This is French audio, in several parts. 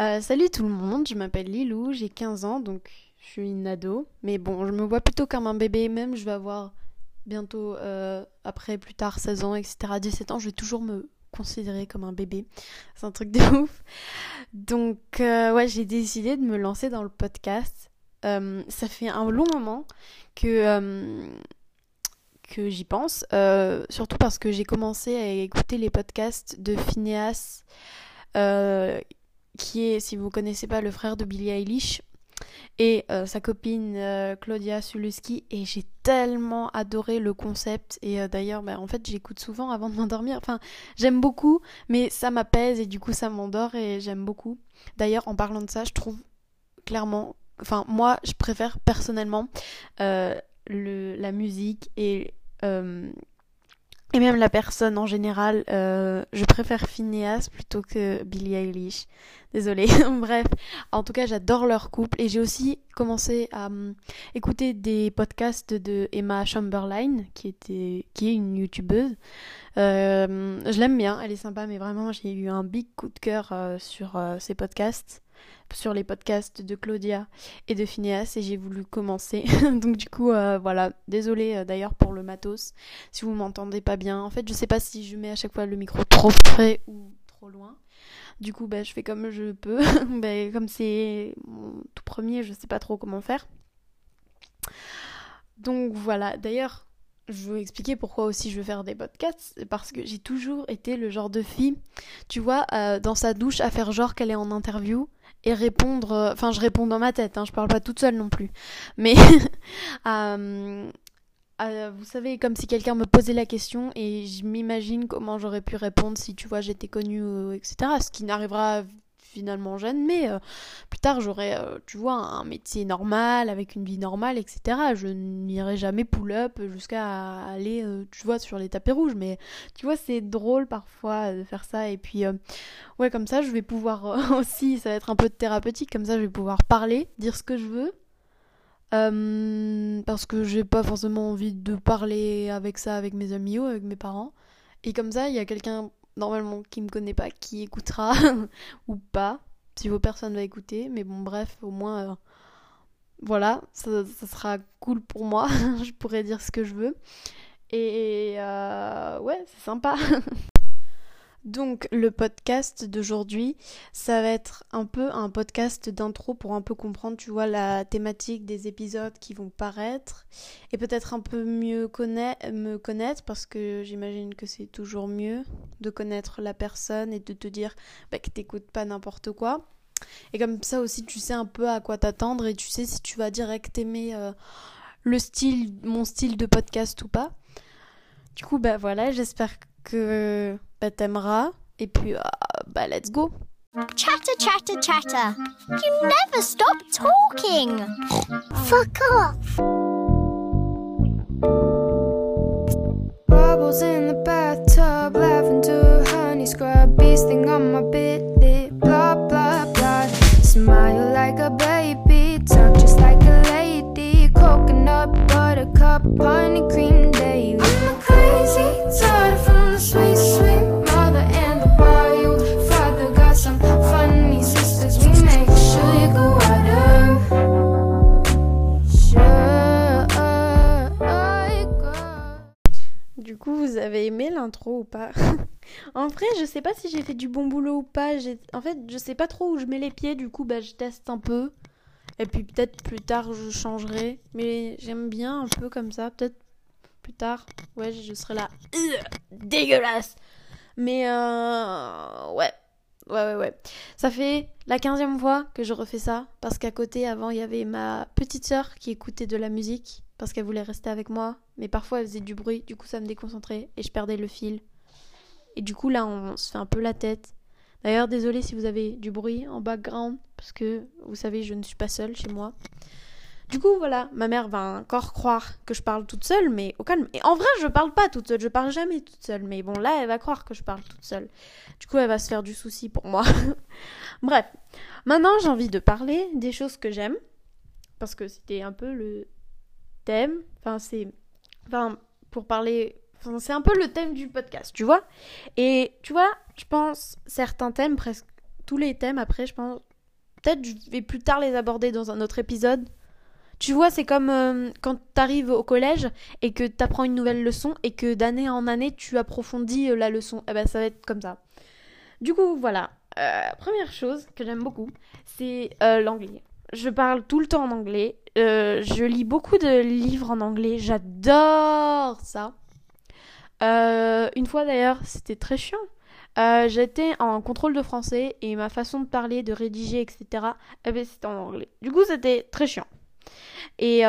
Euh, salut tout le monde, je m'appelle Lilou, j'ai 15 ans, donc je suis une ado. Mais bon, je me vois plutôt comme un bébé, même je vais avoir bientôt, euh, après plus tard 16 ans, etc., 17 ans, je vais toujours me considérer comme un bébé. C'est un truc de ouf. Donc euh, ouais, j'ai décidé de me lancer dans le podcast. Ça fait un long moment que, que j'y pense, surtout parce que j'ai commencé à écouter les podcasts de Phineas, qui est, si vous connaissez pas, le frère de Billie Eilish, et euh, sa copine euh, Claudia Suluski, et j'ai tellement adoré le concept, et euh, d'ailleurs, bah, en fait, j'écoute souvent avant de m'endormir, enfin, j'aime beaucoup, mais ça m'apaise, et du coup, ça m'endort, et j'aime beaucoup. D'ailleurs, en parlant de ça, je trouve clairement, enfin, moi, je préfère personnellement le, la musique et... et même la personne en général, euh, je préfère Phineas plutôt que Billie Eilish. Désolée. Bref, en tout cas, j'adore leur couple et j'ai aussi commencé à hum, écouter des podcasts de Emma Chamberlain, qui était, qui est une youtubeuse. Euh, je l'aime bien, elle est sympa, mais vraiment, j'ai eu un big coup de cœur euh, sur ses podcasts, sur les podcasts de Claudia et de Phineas, et j'ai voulu commencer. Donc du coup, euh, voilà. Désolée euh, d'ailleurs pour le matos, si vous m'entendez pas bien. En fait, je sais pas si je mets à chaque fois le micro trop près ou trop loin. Du coup, bah, je fais comme je peux. Bah, comme c'est mon tout premier, je sais pas trop comment faire. Donc voilà. D'ailleurs, je veux expliquer pourquoi aussi je veux faire des podcasts. Parce que j'ai toujours été le genre de fille, tu vois, euh, dans sa douche à faire genre qu'elle est en interview et répondre. euh, Enfin, je réponds dans ma tête, hein, je parle pas toute seule non plus. Mais. euh, euh, vous savez, comme si quelqu'un me posait la question et je m'imagine comment j'aurais pu répondre si, tu vois, j'étais connue, etc. Ce qui n'arrivera finalement jeune, mais euh, plus tard j'aurai, euh, tu vois, un métier normal, avec une vie normale, etc. Je n'irai jamais pull-up jusqu'à aller, euh, tu vois, sur les tapis rouges, mais tu vois, c'est drôle parfois de faire ça. Et puis, ouais, comme ça, je vais pouvoir aussi, ça va être un peu thérapeutique, comme ça, je vais pouvoir parler, dire ce que je veux. Parce que j'ai pas forcément envie de parler avec ça avec mes amis ou avec mes parents. Et comme ça, il y a quelqu'un normalement qui me connaît pas qui écoutera ou pas. Si vos personnes va écouter, mais bon, bref, au moins, euh, voilà, ça, sera cool pour moi. je pourrais dire ce que je veux. Et euh, ouais, c'est sympa. Donc, le podcast d'aujourd'hui, ça va être un peu un podcast d'intro pour un peu comprendre, tu vois, la thématique des épisodes qui vont paraître et peut-être un peu mieux me connaître parce que j'imagine que c'est toujours mieux de connaître la personne et de te dire bah, que t'écoutes pas n'importe quoi. Et comme ça aussi, tu sais un peu à quoi t'attendre et tu sais si tu vas direct aimer euh, le style, mon style de podcast ou pas. Du coup, bah voilà, j'espère que bah, t'aimeras. Et puis, euh, bah let's go. Chatter, chatter, chatter. You never stop talking. Fuck off. Bubbles in the bathtub, lavender, honey scrub, bee sting on my bit lip, blah blah blah. Smile like a baby, talk just like a lady. Coconut, buttercup, honey cream daily. I'm a crazy daughter vous avez aimé l'intro ou pas En vrai, je sais pas si j'ai fait du bon boulot ou pas. En fait, je sais pas trop où je mets les pieds, du coup, bah, je teste un peu. Et puis peut-être plus tard, je changerai. Mais j'aime bien un peu comme ça. Peut-être plus tard, ouais, je serai là. Dégueulasse Mais euh... ouais. Ouais, ouais, ouais. Ça fait la quinzième fois que je refais ça. Parce qu'à côté, avant, il y avait ma petite sœur qui écoutait de la musique. Parce qu'elle voulait rester avec moi. Mais parfois, elle faisait du bruit. Du coup, ça me déconcentrait. Et je perdais le fil. Et du coup, là, on se fait un peu la tête. D'ailleurs, désolé si vous avez du bruit en background. Parce que, vous savez, je ne suis pas seule chez moi. Du coup, voilà, ma mère va encore croire que je parle toute seule, mais au calme. Et en vrai, je parle pas toute seule, je parle jamais toute seule. Mais bon, là, elle va croire que je parle toute seule. Du coup, elle va se faire du souci pour moi. Bref, maintenant, j'ai envie de parler des choses que j'aime. Parce que c'était un peu le thème. Enfin, c'est. Enfin, pour parler. C'est un peu le thème du podcast, tu vois. Et tu vois, je pense certains thèmes, presque tous les thèmes après, je pense. Peut-être je vais plus tard les aborder dans un autre épisode. Tu vois, c'est comme euh, quand t'arrives au collège et que t'apprends une nouvelle leçon et que d'année en année tu approfondis euh, la leçon. Eh ben ça va être comme ça. Du coup, voilà. Euh, première chose que j'aime beaucoup, c'est l'anglais. Je parle tout le temps en anglais. Euh, je lis beaucoup de livres en anglais. J'adore ça. Euh, une fois d'ailleurs, c'était très chiant. Euh, J'étais en contrôle de français et ma façon de parler, de rédiger, etc. Eh ben, c'était en anglais. Du coup, c'était très chiant. Et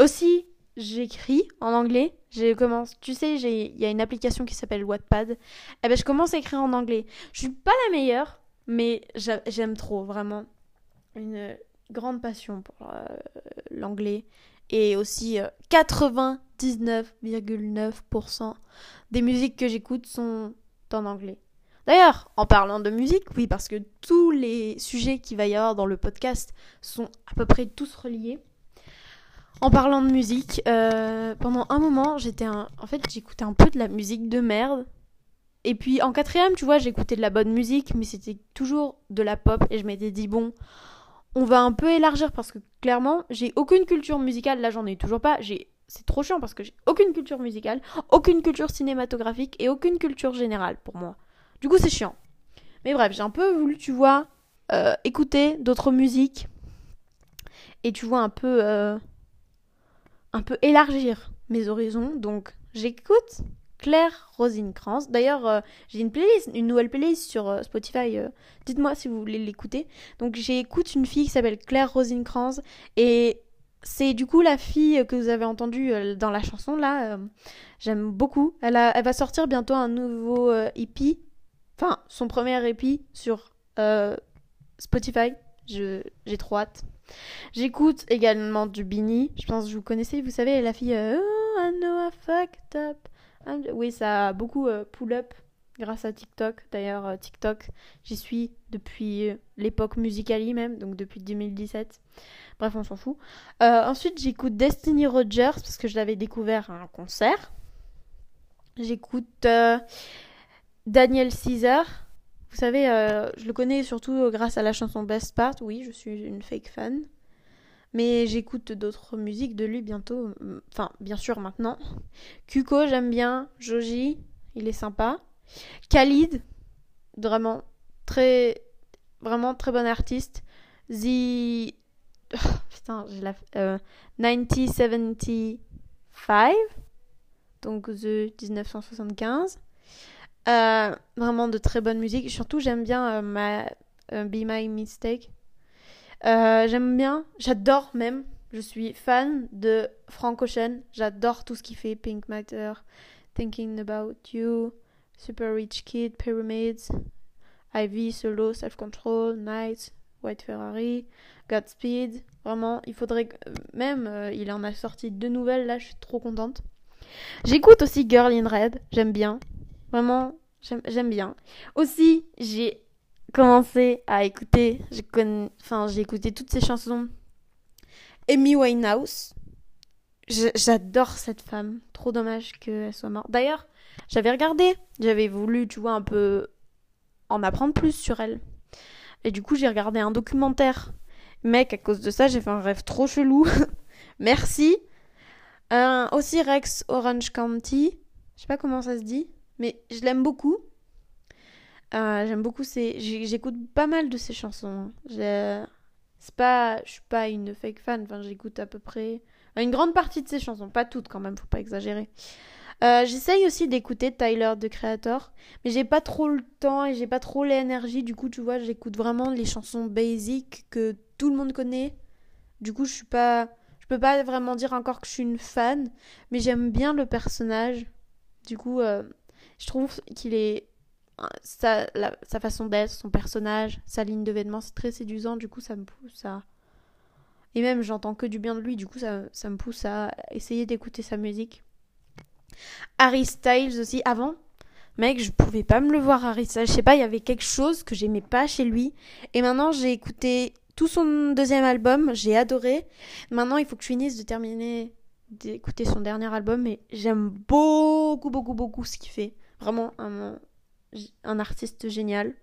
aussi, j'écris en anglais. Je commence, tu sais, il y a une application qui s'appelle Wattpad. Eh ben, je commence à écrire en anglais. Je suis pas la meilleure, mais j'a- j'aime trop, vraiment. Une grande passion pour euh, l'anglais. Et aussi, euh, 99,9% des musiques que j'écoute sont en anglais. D'ailleurs, en parlant de musique, oui, parce que tous les sujets qu'il va y avoir dans le podcast sont à peu près tous reliés. En parlant de musique, euh, pendant un moment, j'étais un... en fait, j'écoutais un peu de la musique de merde. Et puis en quatrième, tu vois, j'écoutais de la bonne musique, mais c'était toujours de la pop. Et je m'étais dit, bon, on va un peu élargir parce que clairement, j'ai aucune culture musicale. Là, j'en ai toujours pas. J'ai... C'est trop chiant parce que j'ai aucune culture musicale, aucune culture cinématographique et aucune culture générale pour moi. Du coup, c'est chiant. Mais bref, j'ai un peu voulu, tu vois, euh, écouter d'autres musiques et tu vois un peu, euh, un peu élargir mes horizons. Donc, j'écoute Claire Rosinkrantz. D'ailleurs, euh, j'ai une playlist, une nouvelle playlist sur euh, Spotify. euh, Dites-moi si vous voulez l'écouter. Donc, j'écoute une fille qui s'appelle Claire Rosinkrantz et c'est du coup la fille que vous avez entendue dans la chanson là. J'aime beaucoup. Elle, elle va sortir bientôt un nouveau EP. Enfin, son premier EP sur Spotify. J'ai trop hâte. J'écoute également du Bini. Je pense que vous connaissez. Vous savez, la fille. oh, I know I fucked up. I'm- Oui, ça a beaucoup euh, pull up grâce à TikTok. D'ailleurs, euh, TikTok, j'y suis depuis euh, l'époque Musicali même, donc depuis 2017. Bref, on s'en fout. Ensuite, j'écoute Destiny Rogers parce que je l'avais découvert à un concert. J'écoute Daniel Caesar. Vous savez, je le connais surtout grâce à la chanson Best Part. Oui, je suis une fake fan. Mais j'écoute d'autres musiques de lui bientôt. euh, Enfin, bien sûr, maintenant. Kuko, j'aime bien. Joji, il est sympa. Khalid, vraiment très, vraiment très bon artiste. The. Oh, putain, j'ai la. Euh, 1975. Donc, The 1975. Euh, vraiment de très bonne musique. Surtout, j'aime bien euh, ma, euh, Be My Mistake. Euh, j'aime bien, j'adore même. Je suis fan de Frank Ocean. J'adore tout ce qu'il fait. Pink Matter, Thinking About You, Super Rich Kid, Pyramids, Ivy, Solo, Self Control, Night, White Ferrari, Godspeed. Vraiment, il faudrait que- euh, même, euh, il en a sorti deux nouvelles là. Je suis trop contente. J'écoute aussi Girl in Red. J'aime bien. Vraiment, j'aime j'aime bien. Aussi, j'ai commencé à écouter, j'ai connu- enfin, écouté toutes ces chansons. Amy Winehouse. J'adore cette femme. Trop dommage qu'elle soit morte. D'ailleurs, j'avais regardé, j'avais voulu, tu vois, un peu en apprendre plus sur elle. Et du coup, j'ai regardé un documentaire. Mec, à cause de ça, j'ai fait un rêve trop chelou. Merci. Euh, aussi Rex Orange County. Je sais pas comment ça se dit, mais je l'aime beaucoup. Euh, J'aime beaucoup j'ai- J'écoute pas mal de ses chansons. J'ai- C'est pas. Je suis pas une fake fan. Enfin, j'écoute à peu près. Une grande partie de ses chansons. Pas toutes quand même, faut pas exagérer. Euh, J'essaye aussi d'écouter Tyler de Creator. Mais j'ai pas trop le temps et j'ai pas trop l'énergie. Du coup, tu vois, j'écoute vraiment les chansons basic que tout le monde connaît. Du coup, je suis pas. Je peux pas vraiment dire encore que je suis une fan. Mais j'aime bien le personnage. Du coup, euh, je trouve qu'il est sa, sa façon d'être, son personnage, sa ligne de vêtements, c'est très séduisant. Du coup, ça me pousse à. Et même, j'entends que du bien de lui. Du coup, ça, ça me pousse à essayer d'écouter sa musique. Harry Styles aussi. Avant, mec, je pouvais pas me le voir, Harry Styles. Je sais pas, il y avait quelque chose que j'aimais pas chez lui. Et maintenant, j'ai écouté tout son deuxième album. J'ai adoré. Maintenant, il faut que je finisse de terminer d'écouter son dernier album. Mais j'aime beaucoup, beaucoup, beaucoup ce qu'il fait. Vraiment un, un artiste génial.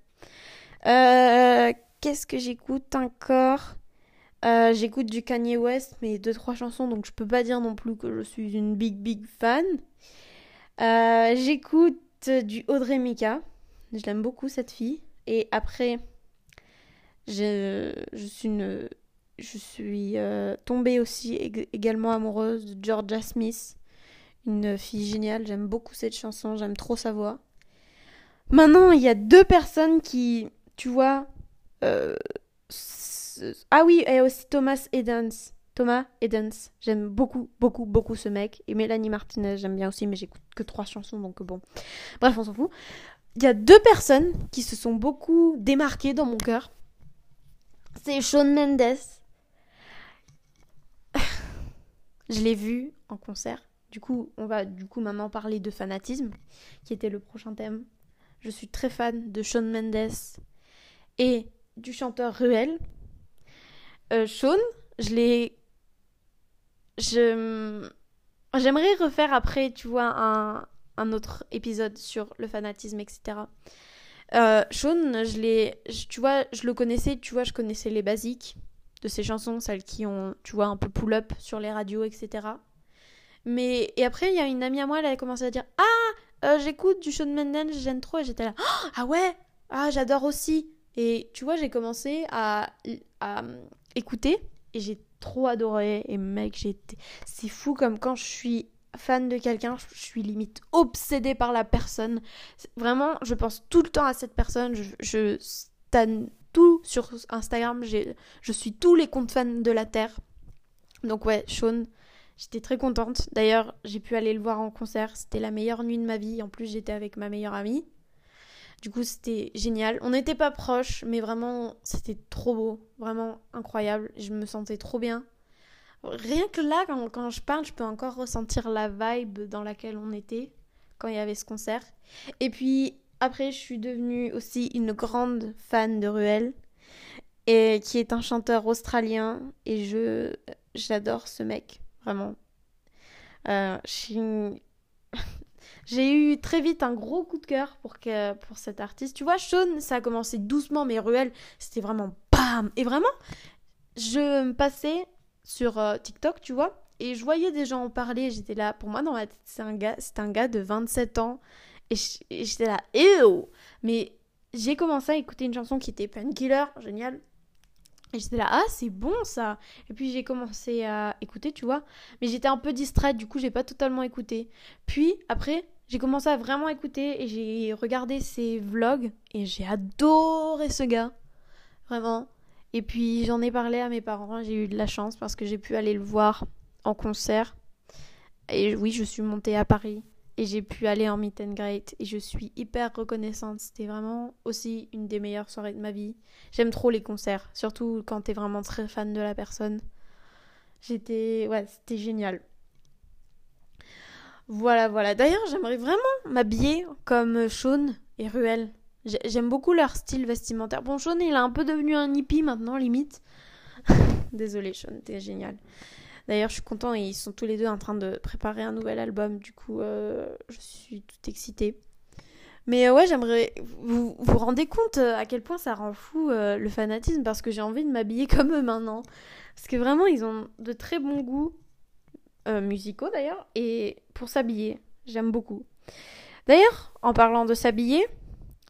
Euh, Qu'est-ce que j'écoute encore? Euh, J'écoute du Kanye West, mais deux trois chansons, donc je peux pas dire non plus que je suis une big big fan. Euh, j'écoute du Audrey Mika. Je l'aime beaucoup cette fille. Et après, je, je suis une, je suis tombée aussi ég- également amoureuse de Georgia Smith, une fille géniale. J'aime beaucoup cette chanson, j'aime trop sa voix. Maintenant, il y a deux personnes qui, tu vois, euh, ah oui, et aussi Thomas Edens. Thomas Edens, j'aime beaucoup, beaucoup, beaucoup ce mec. Et Mélanie Martinez, j'aime bien aussi, mais j'écoute que trois chansons, donc bon. Bref, on s'en fout. Il y a deux personnes qui se sont beaucoup démarquées dans mon cœur. C'est Shawn Mendes. Je l'ai vu en concert. Du coup, on va du coup maintenant parler de fanatisme, qui était le prochain thème. Je suis très fan de Shawn Mendes et du chanteur Ruel. Euh, Shawn, je l'ai. Je. J'aimerais refaire après, tu vois, un, un autre épisode sur le fanatisme, etc. Euh, Shawn, je l'ai. Tu vois, je le connaissais, tu vois, je connaissais les basiques de ses chansons, celles qui ont, tu vois, un peu pull-up sur les radios, etc. Mais. Et après, il y a une amie à moi, elle a commencé à dire Ah, euh, j'écoute du Shawn Mendes, j'aime trop, et j'étais là Ah ouais, ah, j'adore aussi. Et tu vois, j'ai commencé à, à écouter et j'ai trop adoré. Et mec, été- c'est fou comme quand je suis fan de quelqu'un, je suis limite obsédée par la personne. Vraiment, je pense tout le temps à cette personne. Je, je tout sur Instagram. Je suis tous les comptes fans de la Terre. Donc ouais, Sean, j'étais très contente. D'ailleurs, j'ai pu aller le voir en concert. C'était la meilleure nuit de ma vie. En plus, j'étais avec ma meilleure amie. Du coup, c'était génial. On n'était pas proches, mais vraiment, c'était trop beau. Vraiment incroyable. Je me sentais trop bien. Rien que là, quand, je parle, je peux encore ressentir la vibe dans laquelle on était quand il y avait ce concert. Et puis, après, je suis devenue aussi une grande fan de Ruel, et, qui est un chanteur australien. Et je j'adore ce mec, vraiment. Euh, J'ai eu très vite un gros coup de cœur pour, que, pour cet artiste. Tu vois, Sean, ça a commencé doucement, mais Ruel, c'était vraiment BAM Et vraiment, je me passais sur euh, TikTok, tu vois, et je voyais des gens en parler. J'étais là, pour moi, dans ma tête, c'est un gars, un gars de 27 ans. Et j'étais là, ew Mais j'ai commencé à écouter une chanson qui était Painkiller, génial. Et j'étais là, ah, c'est bon ça. Et puis j'ai commencé à écouter, tu vois. Mais j'étais un peu distraite, du coup, j'ai pas totalement écouté. Puis après, j'ai commencé à vraiment écouter et j'ai regardé ses vlogs et j'ai adoré ce gars. Vraiment. Et puis j'en ai parlé à mes parents, j'ai eu de la chance parce que j'ai pu aller le voir en concert. Et oui, je suis montée à Paris et j'ai pu aller en meet and greet et je suis hyper reconnaissante. C'était vraiment aussi une des meilleures soirées de ma vie. J'aime trop les concerts, surtout quand t'es vraiment très fan de la personne. J'étais... Ouais, c'était génial. Voilà, voilà. D'ailleurs, j'aimerais vraiment m'habiller comme Sean et Ruel. J'ai- J'aime beaucoup leur style vestimentaire. Bon, Sean, il est un peu devenu un hippie maintenant, limite. Désolé, Sean, t'es génial. D'ailleurs, je suis content, ils sont tous les deux en train de préparer un nouvel album. Du coup, euh, je suis toute excitée. Mais euh, ouais, j'aimerais. Vous vous rendez compte euh, à quel point ça rend fou le fanatisme parce que j'ai envie de m'habiller comme eux maintenant. Parce que vraiment, ils ont de très bons goûts musicaux d'ailleurs et pour s'habiller, j'aime beaucoup. D'ailleurs, en parlant de s'habiller,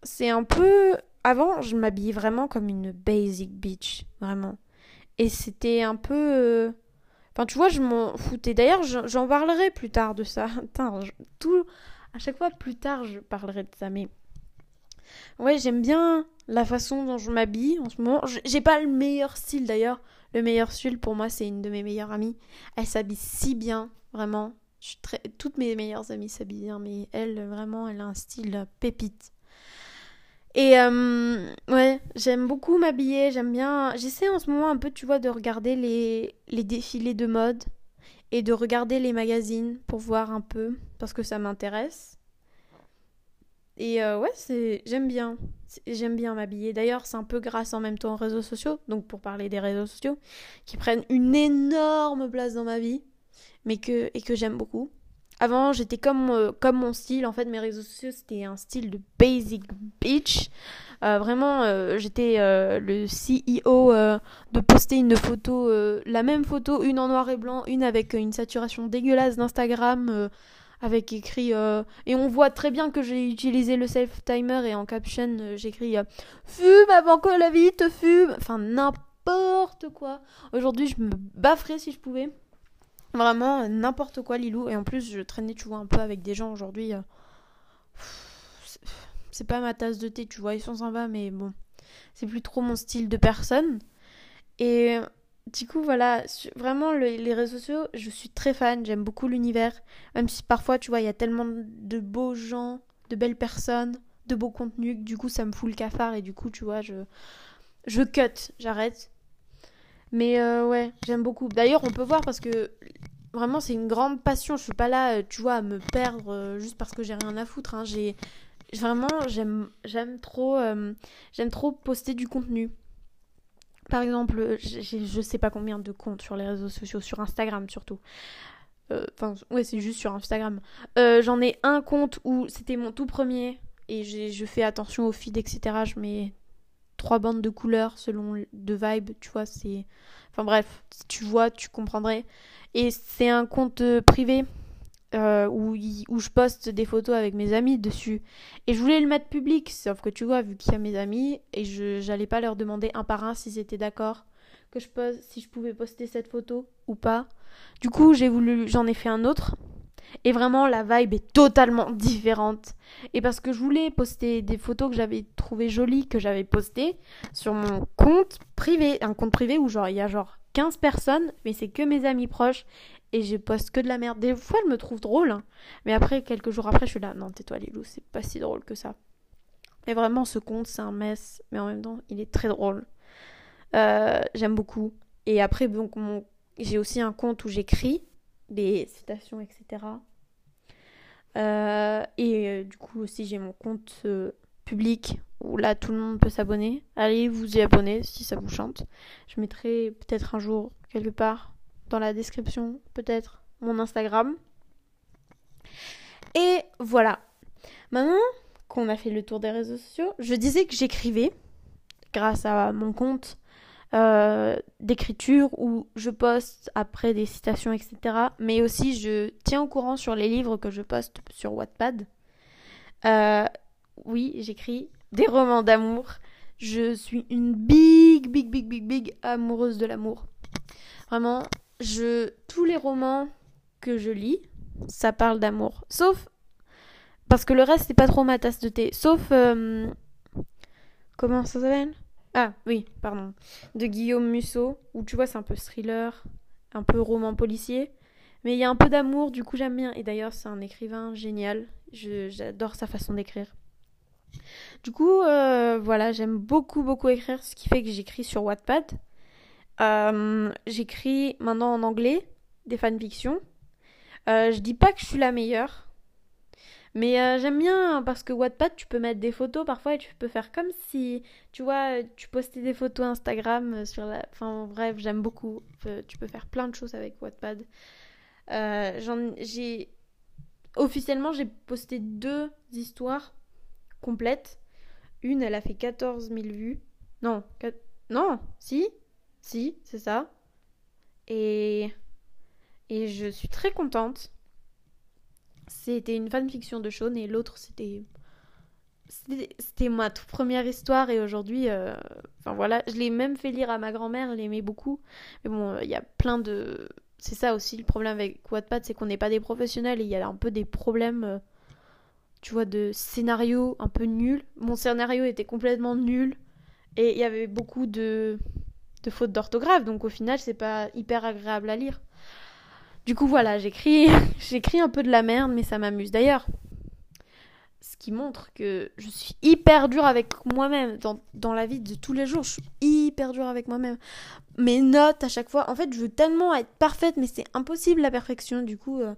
c'est un peu. Avant, je m'habillais vraiment comme une basic bitch, vraiment. Et c'était un peu. Enfin, tu vois, je m'en foutais. D'ailleurs, j'en parlerai plus tard de ça. Tout. À chaque fois, plus tard, je parlerai de ça. Mais. Ouais, j'aime bien la façon dont je m'habille en ce moment. J'ai pas le meilleur style d'ailleurs. Le meilleur style pour moi, c'est une de mes meilleures amies. Elle s'habille si bien, vraiment. Toutes mes meilleures amies s'habillent bien, mais elle, vraiment, elle a un style pépite. Et euh, ouais, j'aime beaucoup m'habiller, j'aime bien... J'essaie en ce moment un peu, tu vois, de regarder les, les défilés de mode et de regarder les magazines pour voir un peu, parce que ça m'intéresse. Et euh, ouais, c'est... j'aime bien. J'aime bien m'habiller. D'ailleurs, c'est un peu grâce en même temps aux réseaux sociaux, donc pour parler des réseaux sociaux, qui prennent une énorme place dans ma vie, mais que... et que j'aime beaucoup. Avant, j'étais comme, euh, comme mon style. En fait, mes réseaux sociaux, c'était un style de basic bitch. Euh, vraiment, euh, j'étais le CEO de poster une photo, la même photo, une en noir et blanc, une avec une saturation dégueulasse d'Instagram, avec écrit. et on voit très bien que j'ai utilisé le self-timer et en caption, j'écris Fume avant que la vie te fume. Enfin, n'importe quoi. Aujourd'hui, je me bafferais si je pouvais. Vraiment, n'importe quoi, Lilou. Et en plus, je traînais, tu vois, un peu avec des gens aujourd'hui. Euh, c'est pas ma tasse de thé, tu vois, ils sont sympas, mais bon, c'est plus trop mon style de personne. Et du coup, voilà, vraiment, les réseaux sociaux, je suis très fan, j'aime beaucoup l'univers. Même si parfois, tu vois, il y a tellement de beaux gens, de belles personnes, de beaux contenus, que du coup, ça me fout le cafard. Et du coup, tu vois, je, je cut, j'arrête. Mais euh, ouais, j'aime beaucoup. D'ailleurs, on peut voir parce que vraiment, c'est une grande passion. Je suis pas là, euh, tu vois, à me perdre euh, juste parce que j'ai rien à foutre. Hein. J'ai vraiment, j'aime, j'aime trop, j'aime trop poster du contenu. Par exemple, je sais pas combien de comptes sur les réseaux sociaux, sur Instagram surtout. Enfin, ouais, c'est juste sur Instagram. J'en ai un compte où c'était mon tout premier et je fais attention au feed, etc. Je mets trois bandes de couleurs selon de vibe, tu vois, c'est... Enfin bref, si tu vois, tu comprendrais. Et c'est un compte euh, privé euh, où, je poste des photos avec mes amis dessus. Et je voulais le mettre public, sauf que tu vois, vu qu'il y a mes amis, et je j'allais pas leur demander un par un s'ils étaient d'accord que je pose, si je pouvais poster cette photo ou pas. Du coup, j'ai voulu, j'en ai fait un autre et vraiment, la vibe est totalement différente. Et parce que je voulais poster des photos que j'avais trouvées jolies, que j'avais postées sur mon compte privé. Un compte privé où genre il y a genre 15 personnes, mais c'est que mes amis proches. Et je poste que de la merde. Des fois, je me trouve drôle. Hein. Mais après, quelques jours après, je suis là. Non, tais-toi, Lilou, c'est pas si drôle que ça. Mais vraiment, ce compte, c'est un mess. Mais en même temps, il est très drôle. Euh, j'aime beaucoup. Et après, donc, j'ai aussi un compte où j'écris des citations, etc. Euh, et euh, du coup aussi j'ai mon compte euh, public où là tout le monde peut s'abonner. Allez vous y abonner si ça vous chante. Je mettrai peut-être un jour quelque part dans la description peut-être mon Instagram. Et voilà. Maintenant qu'on a fait le tour des réseaux sociaux, je disais que j'écrivais grâce à mon compte euh, d'écriture où je poste après des citations, etc. Mais aussi, je tiens au courant sur les livres que je poste sur Wattpad. Euh, oui, j'écris des romans d'amour. Je suis une big, big, big, big, big amoureuse de l'amour. Vraiment, je tous les romans que je lis, ça parle d'amour. Sauf parce que le reste c'est pas trop ma tasse de thé. Sauf euh, comment ça s'appelle? Ah oui, pardon. De Guillaume Musso, où tu vois, c'est un peu thriller, un peu roman policier. Mais il y a un peu d'amour, du coup j'aime bien. Et d'ailleurs, c'est un écrivain génial. J'adore sa façon d'écrire. Du coup, euh, voilà, j'aime beaucoup, beaucoup écrire, ce qui fait que j'écris sur Wattpad. Euh, j'écris maintenant en anglais des fanfictions. Euh, je dis pas que je suis la meilleure, mais euh, j'aime bien parce que Wattpad, tu peux mettre des photos parfois et tu peux faire comme si, tu vois, tu postais des photos Instagram euh, sur la... Enfin bref, j'aime beaucoup. Tu peux faire plein de choses avec Wattpad. Euh, j'ai... Officiellement, j'ai posté deux histoires complètes. Une, elle a fait 14 000 vues. Non, non, si, si, c'est ça. Et... Et je suis très contente c'était une fanfiction de Sean et l'autre c'était c'était ma toute première histoire et aujourd'hui euh, enfin voilà je l'ai même fait lire à ma grand-mère elle aimait beaucoup. Mais bon il y a plein de c'est ça aussi le problème avec Wattpad c'est qu'on n'est pas des professionnels et il y a un peu des problèmes euh, tu vois de scénario un peu nul. Mon scénario était complètement nul et il y avait beaucoup de de fautes d'orthographe donc au final c'est pas hyper agréable à lire du coup, voilà, j'écris, j'écris un peu de la merde, mais ça m'amuse. D'ailleurs, ce qui montre que je suis hyper dure avec moi-même. Dans, la vie de tous les jours, je suis hyper dure avec moi-même. Mes notes à chaque fois, en fait, je veux tellement être parfaite, mais c'est impossible la perfection. Du coup, euh,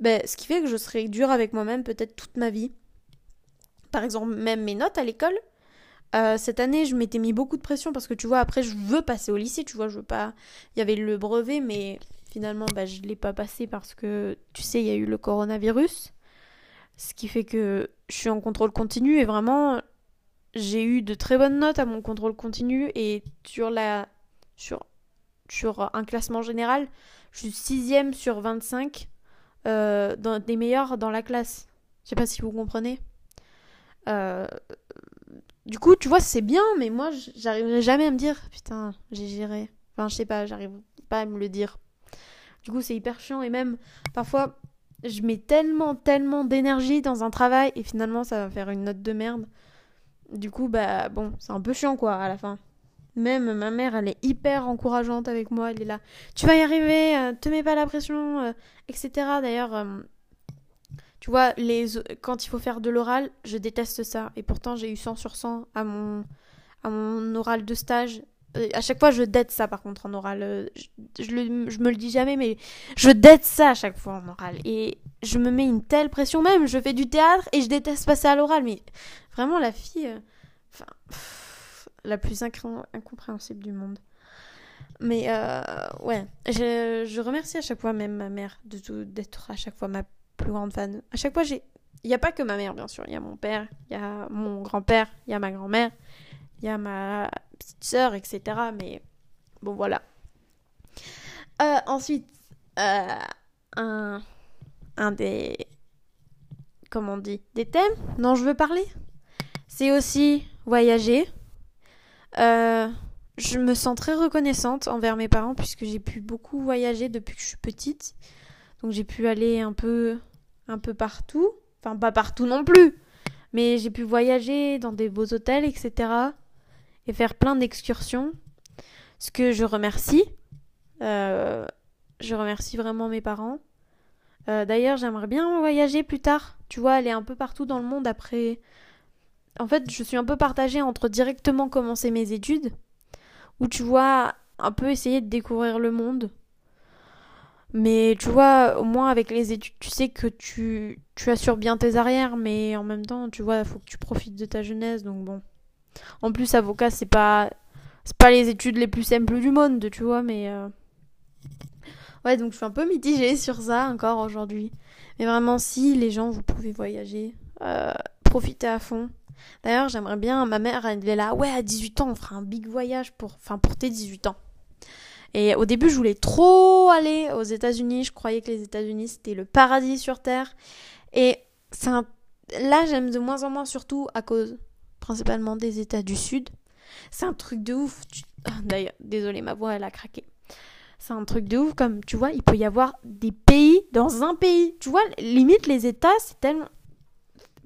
ben, ce qui fait que je serai dure avec moi-même peut-être toute ma vie. Par exemple, même mes notes à l'école. Euh, cette année, je m'étais mis beaucoup de pression parce que tu vois, après, je veux passer au lycée, tu vois, je veux pas. Il y avait le brevet, mais finalement, bah, je ne l'ai pas passé parce que, tu sais, il y a eu le coronavirus. Ce qui fait que je suis en contrôle continu et vraiment, j'ai eu de très bonnes notes à mon contrôle continu et sur la sur sur un classement général, je suis sixième sur 25 euh, dans, des meilleurs dans la classe. Je sais pas si vous comprenez. Euh, du coup, tu vois, c'est bien, mais moi, j'arriverai jamais à me dire, putain, j'ai géré. Enfin, je sais pas, j'arrive pas à me le dire. Du coup, c'est hyper chiant et même parfois, je mets tellement, tellement d'énergie dans un travail et finalement, ça va faire une note de merde. Du coup, bah bon, c'est un peu chiant quoi à la fin. Même ma mère, elle est hyper encourageante avec moi. Elle est là, tu vas y arriver, euh, te mets pas la pression, euh, etc. D'ailleurs, euh, tu vois, les, quand il faut faire de l'oral, je déteste ça. Et pourtant, j'ai eu 100 sur 100 à mon, à mon oral de stage. À chaque fois, je dette ça par contre en oral. Je, je, me le dis jamais, mais je dette ça à chaque fois en oral. Et je me mets une telle pression même. Je fais du théâtre et je déteste passer à l'oral. Mais vraiment, la fille. Enfin la plus incompréhensible du monde. Mais euh, ouais, je, je, remercie à chaque fois même ma mère de d'être à chaque fois ma plus grande fan. À chaque fois, j'ai. Il n'y a pas que ma mère, bien sûr. Il y a mon père, il y a mon grand-père, il y a ma grand-mère, il y a ma petite sœur, etc. Mais bon, voilà. Euh, ensuite, euh, un, un des. Comment Des thèmes dont je veux parler C'est aussi voyager. Euh, je me sens très reconnaissante envers mes parents puisque j'ai pu beaucoup voyager depuis que je suis petite. Donc j'ai pu aller un peu un peu partout, enfin pas partout non plus, mais j'ai pu voyager dans des beaux hôtels, etc. et faire plein d'excursions. Ce que je remercie. Euh, je remercie vraiment mes parents. Euh, d'ailleurs, j'aimerais bien voyager plus tard. Tu vois, aller un peu partout dans le monde après en fait, je suis un peu partagée entre directement commencer mes études, ou tu vois, un peu essayer de découvrir le monde. Mais tu vois, au moins avec les études, tu sais que tu, tu assures bien tes arrières, mais en même temps, tu vois, il faut que tu profites de ta jeunesse, donc bon. En plus, avocat, c'est pas, c'est pas les études les plus simples du monde, tu vois, mais. Euh, ouais, donc je suis un peu mitigée sur ça encore aujourd'hui. Mais vraiment, si les gens, vous pouvez voyager, euh, profitez à fond. D'ailleurs, j'aimerais bien, ma mère, elle est là, ouais, à 18 ans, on fera un big voyage pour, enfin, pour tes 18 ans. Et au début, je voulais trop aller aux États-Unis. Je croyais que les États-Unis, c'était le paradis sur Terre. Et un... là, j'aime de moins en moins, surtout à cause principalement des États du Sud. C'est un truc de ouf. D'ailleurs, désolé, ma voix, elle a craqué. C'est un truc de ouf, comme tu vois, il peut y avoir des pays dans un pays. Tu vois, limite, les États, c'est tellement.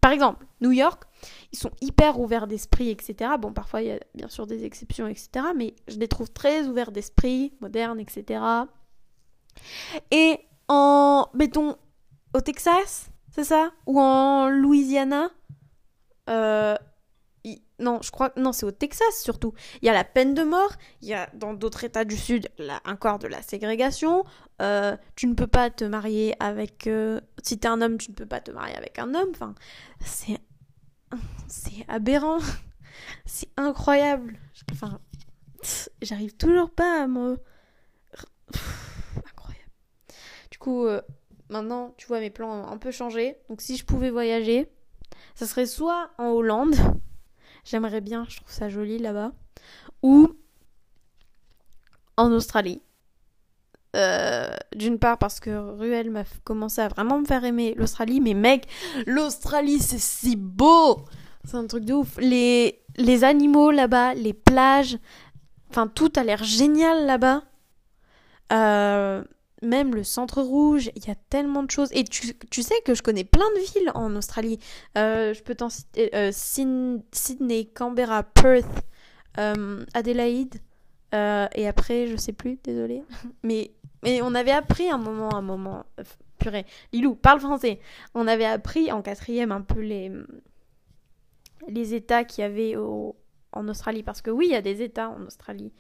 Par exemple, New York, ils sont hyper ouverts d'esprit, etc. Bon, parfois il y a bien sûr des exceptions, etc. Mais je les trouve très ouverts d'esprit, modernes, etc. Et en, mettons, au Texas, c'est ça? Ou en Louisiana euh, Non, je crois non, c'est au Texas surtout. Il y a la peine de mort. Il y a dans d'autres États du Sud encore de la ségrégation. Euh, tu ne peux pas te marier avec. Euh, si t'es un homme, tu ne peux pas te marier avec un homme. Enfin, c'est c'est aberrant. C'est incroyable. Enfin, j'arrive toujours pas à me. Incroyable. Du coup, euh, maintenant, tu vois, mes plans ont un peu changé. Donc, si je pouvais voyager, ça serait soit en Hollande. J'aimerais bien, je trouve ça joli là-bas. Ou en Australie. Euh, d'une part parce que Ruel m'a commencé à vraiment me faire aimer l'Australie, mais mec, l'Australie c'est si beau C'est un truc de ouf. Les, animaux là-bas, les plages, enfin tout a l'air génial là-bas. Euh, même le centre rouge, il y a tellement de choses. Et tu, sais que je connais plein de villes en Australie. Euh, je peux t'en citer Sydney, Canberra, Perth, Adelaide. et après, je sais plus, désolé. Mais mais on avait appris un moment, un moment. Euh, purée, Lilou, parle français. On avait appris en quatrième un peu les, les États qu'il y avait en Australie. Parce que oui, il y a des États en Australie.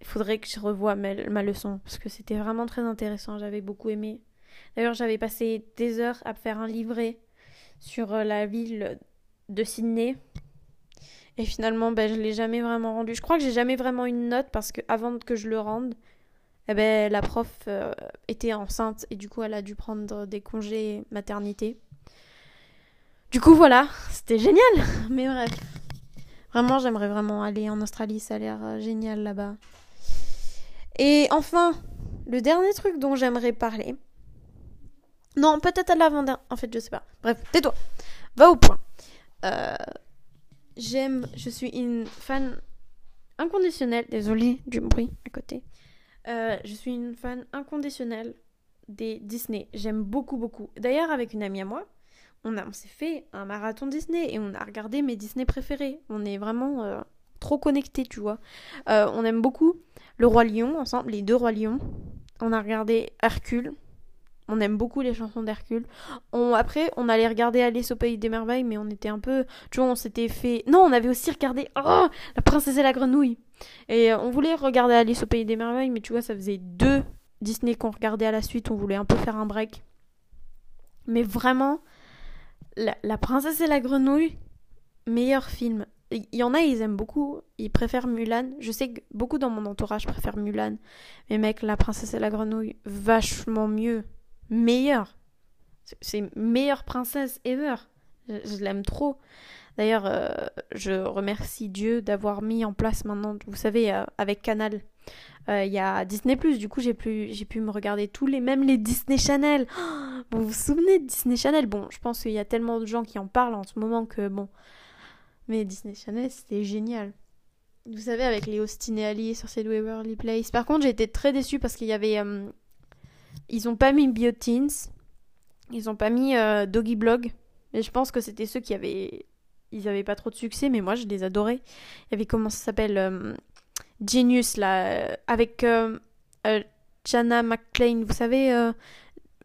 Il faudrait que je revoie ma, leçon. Parce que c'était vraiment très intéressant. J'avais beaucoup aimé. D'ailleurs, j'avais passé des heures à faire un livret sur euh, la ville de Sydney. Et finalement, ben, je l'ai jamais vraiment rendu. Je crois que j'ai jamais vraiment une note parce que avant que je le rende, eh ben, la prof euh, était enceinte et du coup elle a dû prendre des congés maternité. Du coup voilà, c'était génial. Mais bref, vraiment j'aimerais vraiment aller en Australie, ça a l'air euh, génial là-bas. Et enfin, le dernier truc dont j'aimerais parler. Non, peut-être à l'avant-dernier. En fait, je sais pas. Bref, tais-toi. Va au point. Euh, j'aime, je suis une fan inconditionnelle. Désolée du bruit à côté. Euh, je suis une fan inconditionnelle des Disney. J'aime beaucoup, beaucoup. D'ailleurs, avec une amie à moi, on, a, on s'est fait un marathon Disney et on a regardé mes Disney préférés. On est vraiment euh, trop connectés, tu vois. On aime beaucoup Le Roi Lion ensemble, les deux Rois Lions. On a regardé Hercule. On aime beaucoup les chansons d'Hercule. On, après, on allait regarder Alice au Pays des Merveilles, mais on était un peu. Tu vois, on s'était fait. Non, on avait aussi regardé. Oh La Princesse et la Grenouille. Et euh, on voulait regarder Alice au Pays des Merveilles, mais tu vois, ça faisait deux Disney qu'on regardait à la suite. On voulait un peu faire un break. Mais vraiment, La, la Princesse et la Grenouille, meilleur film. Il y en a, ils aiment beaucoup. Ils préfèrent Mulan. Je sais que beaucoup dans mon entourage préfèrent Mulan. Mais mec, La Princesse et la Grenouille, vachement mieux. Meilleur. C'est- meilleure princesse ever. Je, je l'aime trop. D'ailleurs, euh, je remercie Dieu d'avoir mis en place maintenant, vous savez, euh, avec Canal, euh, il y a Disney+, du coup j'ai pu, j'ai pu me regarder tous les, même les Disney Channel. Vous vous souvenez de Disney Channel? Bon, je pense qu'il y a tellement de gens qui en parlent en ce moment que bon... Mais Disney Channel, c'était génial. Vous savez, avec les Austin et Ali sur cette Waverly Place. Par contre, j'ai été très déçue parce qu'il y avait... euh, ils ont pas mis Bioteens. Ils ont pas mis euh, Doggy Blog. Mais je pense que c'était ceux qui avaient ils avaient pas trop de succès, mais moi je les adorais. Il y avait comment ça s'appelle euh, Genius là, avec Jana McClain, vous savez.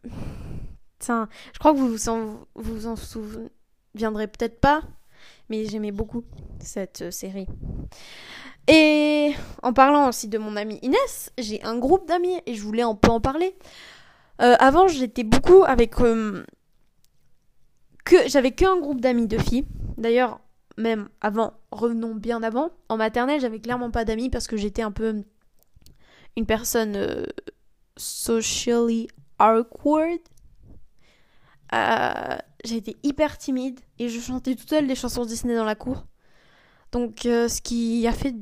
je crois que vous vous en souviendrez peut-être pas, mais j'aimais beaucoup cette euh, série. Et en parlant aussi de mon amie Inès, j'ai un groupe d'amis et je voulais un peu en parler. Euh, avant, j'étais beaucoup avec euh, que j'avais qu'un groupe d'amis de filles. D'ailleurs, même avant, revenons bien avant, en maternelle, j'avais clairement pas d'amis parce que j'étais un peu une personne socially awkward. J'étais hyper timide et je chantais toute seule des chansons Disney dans la cour. Donc, euh, ce qui a fait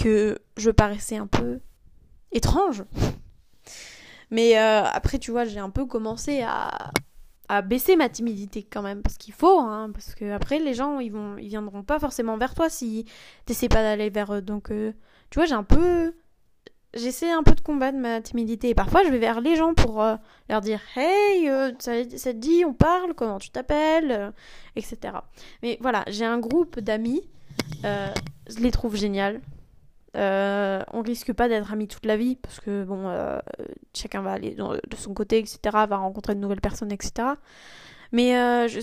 que je paraissais un peu étrange. Mais euh, après, tu vois, j'ai un peu commencé à, à baisser ma timidité quand même parce qu'il faut hein, parce que après les gens ils vont ils viendront pas forcément vers toi si t'essaies pas d'aller vers eux donc euh, tu vois j'ai un peu j'essaie un peu de combattre ma timidité. Et parfois je vais vers les gens pour euh, leur dire hey euh, ça, te dit on parle comment tu t'appelles euh, etc mais voilà j'ai un groupe d'amis je les trouve géniales. On risque pas d'être amis toute la vie parce que bon chacun va aller de son côté etc va rencontrer de nouvelles personnes etc mais je,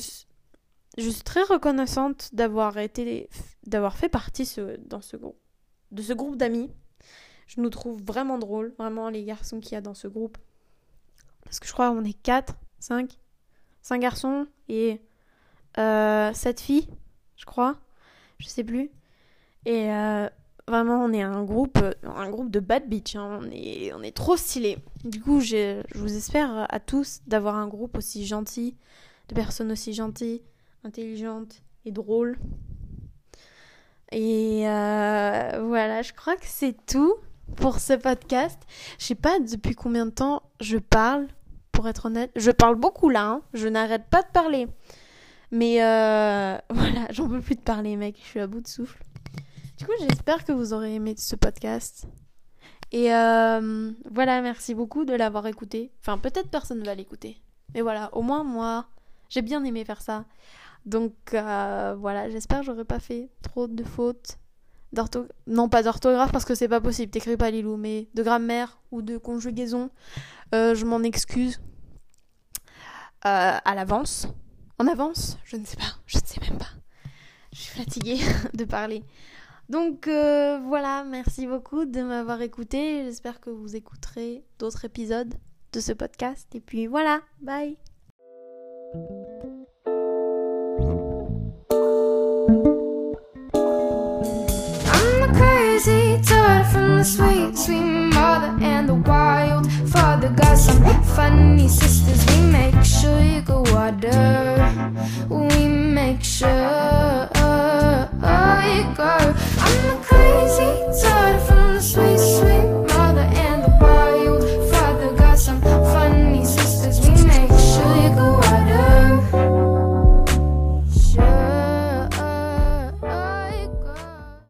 je suis très reconnaissante d'avoir été d'avoir fait partie dans ce de ce groupe d'amis je nous trouve vraiment drôles vraiment les garçons qu'il y a dans ce groupe parce que je crois qu'on est 4 5 5 garçons et euh, 7 filles je crois je sais plus et euh, Vraiment, on est un groupe, un groupe de bad bitch. hein. On, est, on est trop stylés. Du coup, j'ai- je vous espère à tous d'avoir un groupe aussi gentil, de personnes aussi gentilles, intelligentes et drôles. Et euh, voilà, je crois que c'est tout pour ce podcast. Je sais pas depuis combien de temps je parle, pour être honnête. Je parle beaucoup là, hein. je n'arrête pas de parler. Mais euh, voilà, j'en peux plus de parler, mec. Je suis à bout de souffle. Du coup, j'espère que vous aurez aimé ce podcast. Et euh, voilà, merci beaucoup de l'avoir écouté. Enfin, peut-être personne ne va l'écouter. Mais voilà, au moins moi, j'ai bien aimé faire ça. Donc euh, voilà, j'espère que j'aurais pas fait trop de fautes. Non, pas d'orthographe parce que c'est pas possible, t'écris pas Lilou, mais de grammaire ou de conjugaison. Euh, je m'en excuse. Euh, à l'avance. En avance? Je ne sais pas, je ne sais même pas. Je suis fatiguée de parler. Donc euh, voilà, merci beaucoup de m'avoir écouté. J'espère que vous écouterez d'autres épisodes de ce podcast. Et puis voilà, bye. the sweet, sweet mother and the wild. Father Got some funny sisters, we make sugar water. We make sugar I'm a crazy daughter from the sweet, sweet